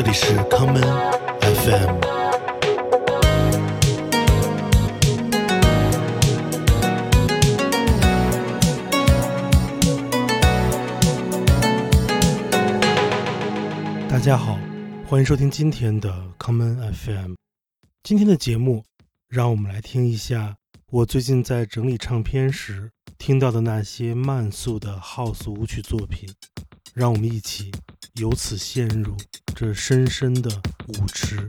这里是康门 FM。大家好，欢迎收听今天的康门 FM。今天的节目，让我们来听一下我最近在整理唱片时听到的那些慢速的 House 舞曲作品。让我们一起由此陷入这深深的舞池。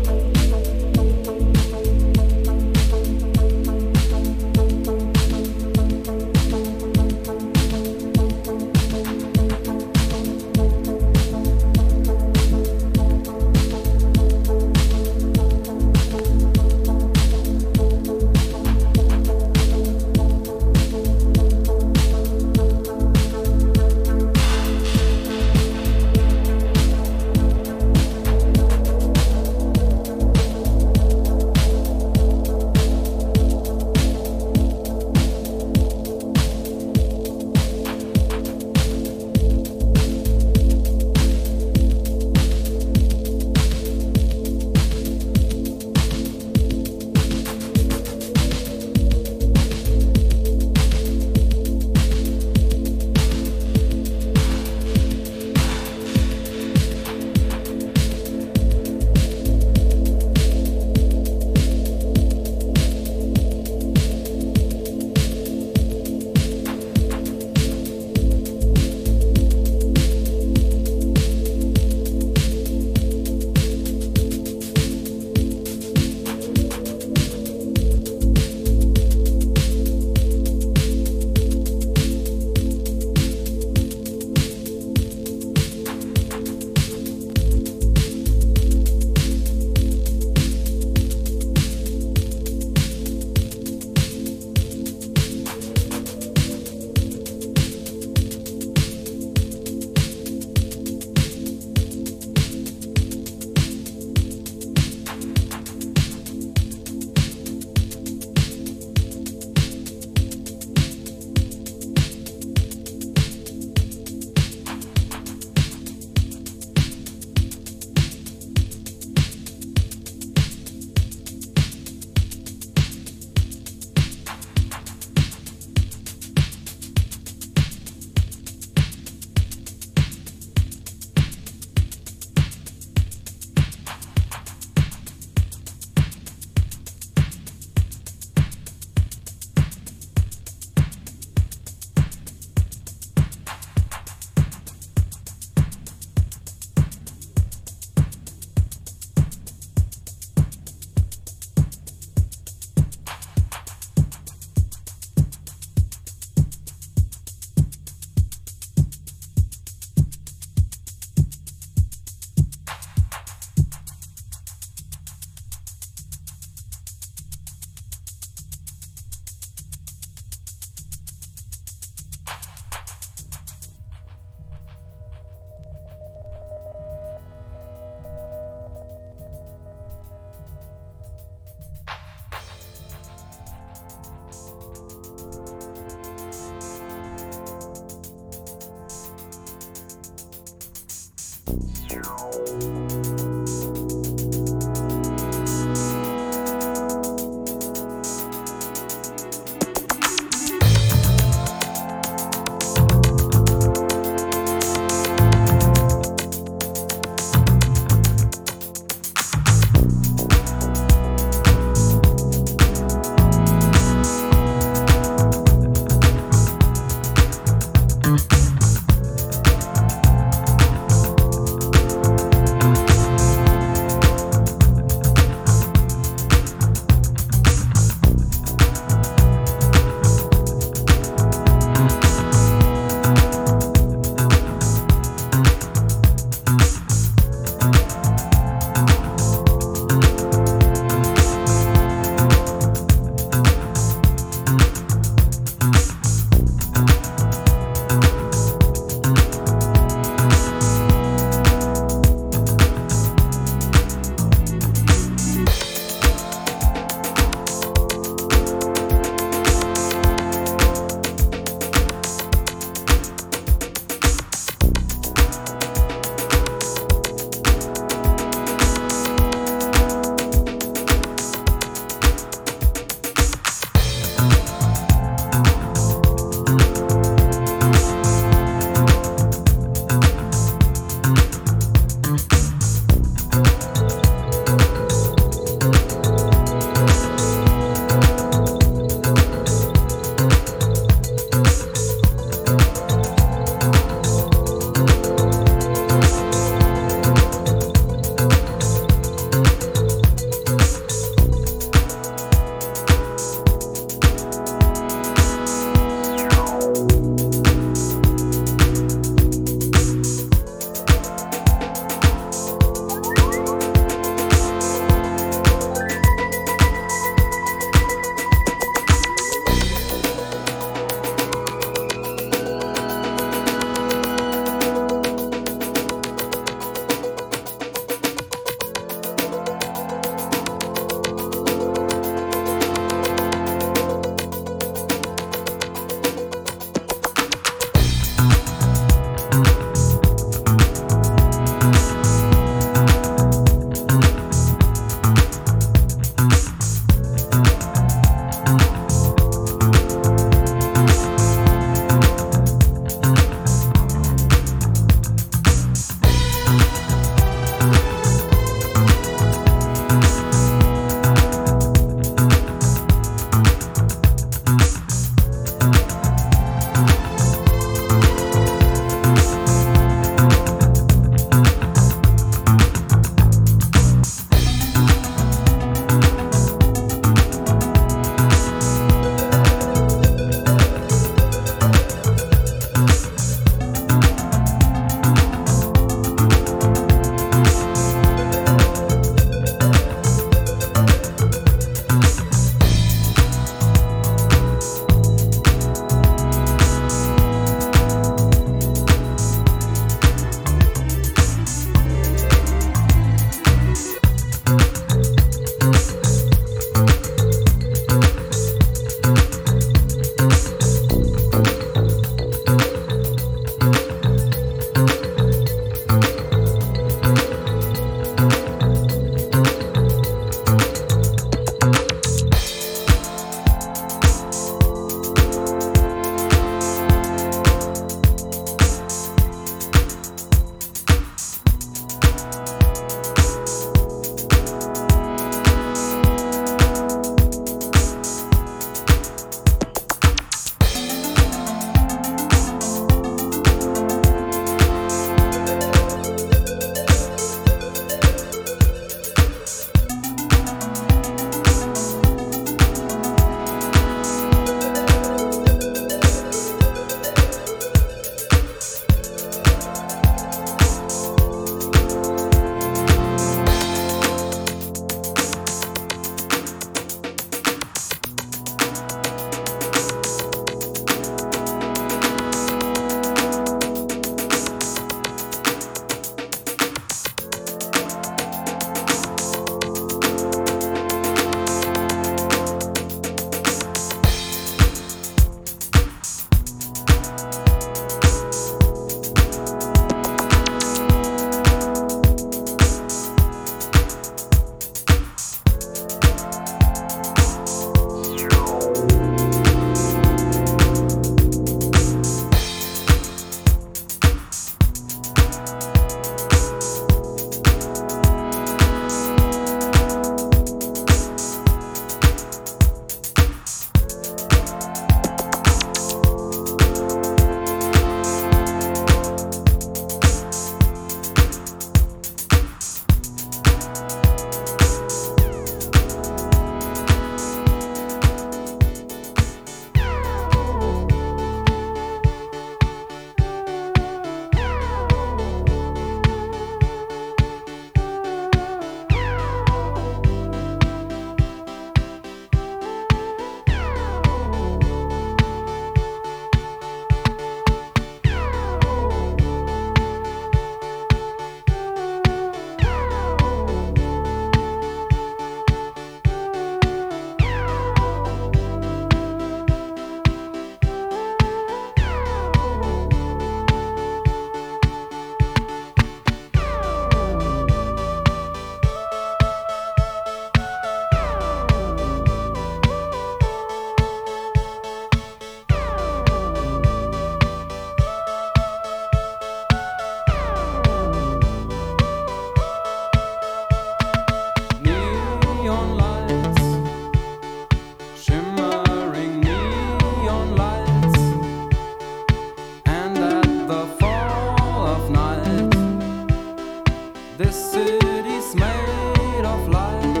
it is made of light.